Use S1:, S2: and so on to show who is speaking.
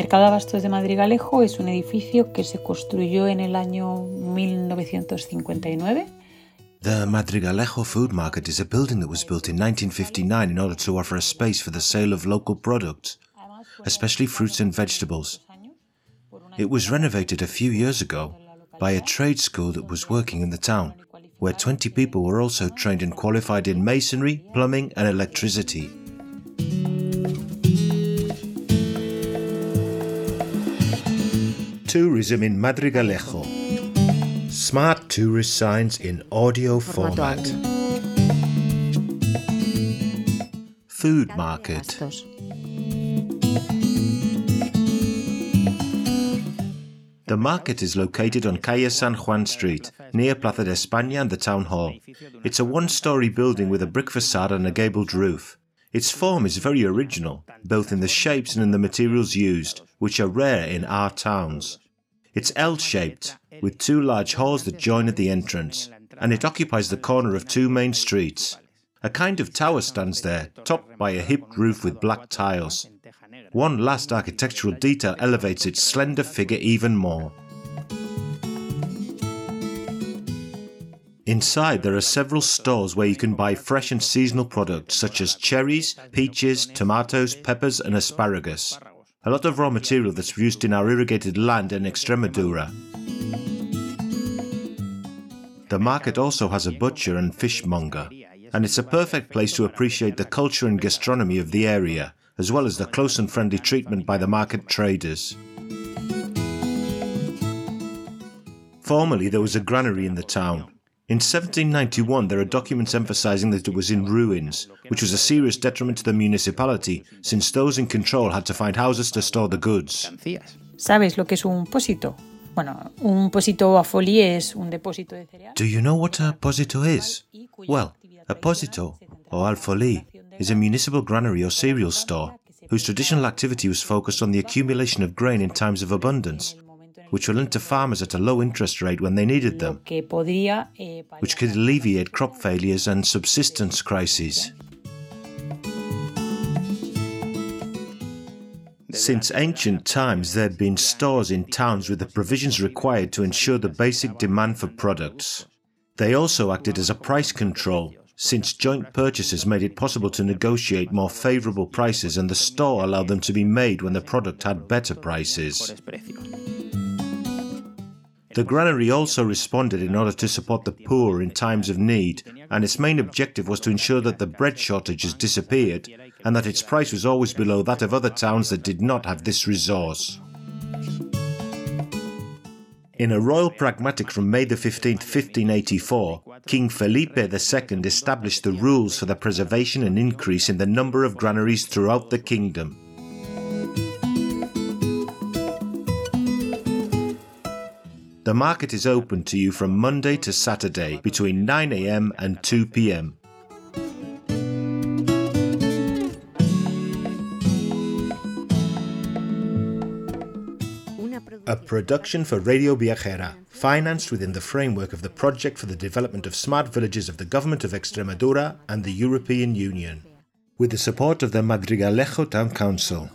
S1: Mercado Abastos de Madrigalejo es un edificio que se construyó en el año 1959
S2: The Madrigalejo Food Market is a building that was built in 1959 in order to offer a space for the sale of local products, especially fruits and vegetables. It was renovated a few years ago by a trade school that was working in the town, where 20 people were also trained and qualified in masonry, plumbing, and electricity. Tourism in Madrigalejo. Smart tourist signs in audio format. Food market. The market is located on Calle San Juan Street, near Plaza de España and the town hall. It's a one story building with a brick facade and a gabled roof. Its form is very original, both in the shapes and in the materials used, which are rare in our towns. It's L shaped, with two large halls that join at the entrance, and it occupies the corner of two main streets. A kind of tower stands there, topped by a hipped roof with black tiles. One last architectural detail elevates its slender figure even more. Inside, there are several stores where you can buy fresh and seasonal products such as cherries, peaches, tomatoes, peppers, and asparagus. A lot of raw material that's used in our irrigated land in Extremadura. The market also has a butcher and fishmonger, and it's a perfect place to appreciate the culture and gastronomy of the area, as well as the close and friendly treatment by the market traders. Formerly, there was a granary in the town. In 1791, there are documents emphasizing that it was in ruins, which was a serious detriment to the municipality, since those in control had to find houses to store the goods.
S1: ¿Sabes lo que es un pósito? Bueno, un pósito alfolí es un depósito de cereal.
S2: Do you know what a posito is? Well, a posito, or alfolí, is a municipal granary or cereal store whose traditional activity was focused on the accumulation of grain in times of abundance, which were lent to farmers at a low interest rate when they needed them,
S1: eh,
S2: which could alleviate crop failures and subsistence crises. Since ancient times, there had been stores in towns with the provisions required to ensure the basic demand for products. They also acted as a price control, since joint purchases made it possible to negotiate more favorable prices and the store allowed them to be made when the product had better prices. The granary also responded in order to support the poor in times of need, and its main objective was to ensure that the bread shortages disappeared and that its price was always below that of other towns that did not have this resource. In a royal pragmatic from May 15, 1584, King Felipe II established the rules for the preservation and increase in the number of granaries throughout the kingdom. The market is open to you from Monday to Saturday between 9am and 2pm. A production for Radio Viajera, financed within the framework of the Project for the Development of Smart Villages of the Government of Extremadura and the European Union, with the support of the Madrigalejo Town Council.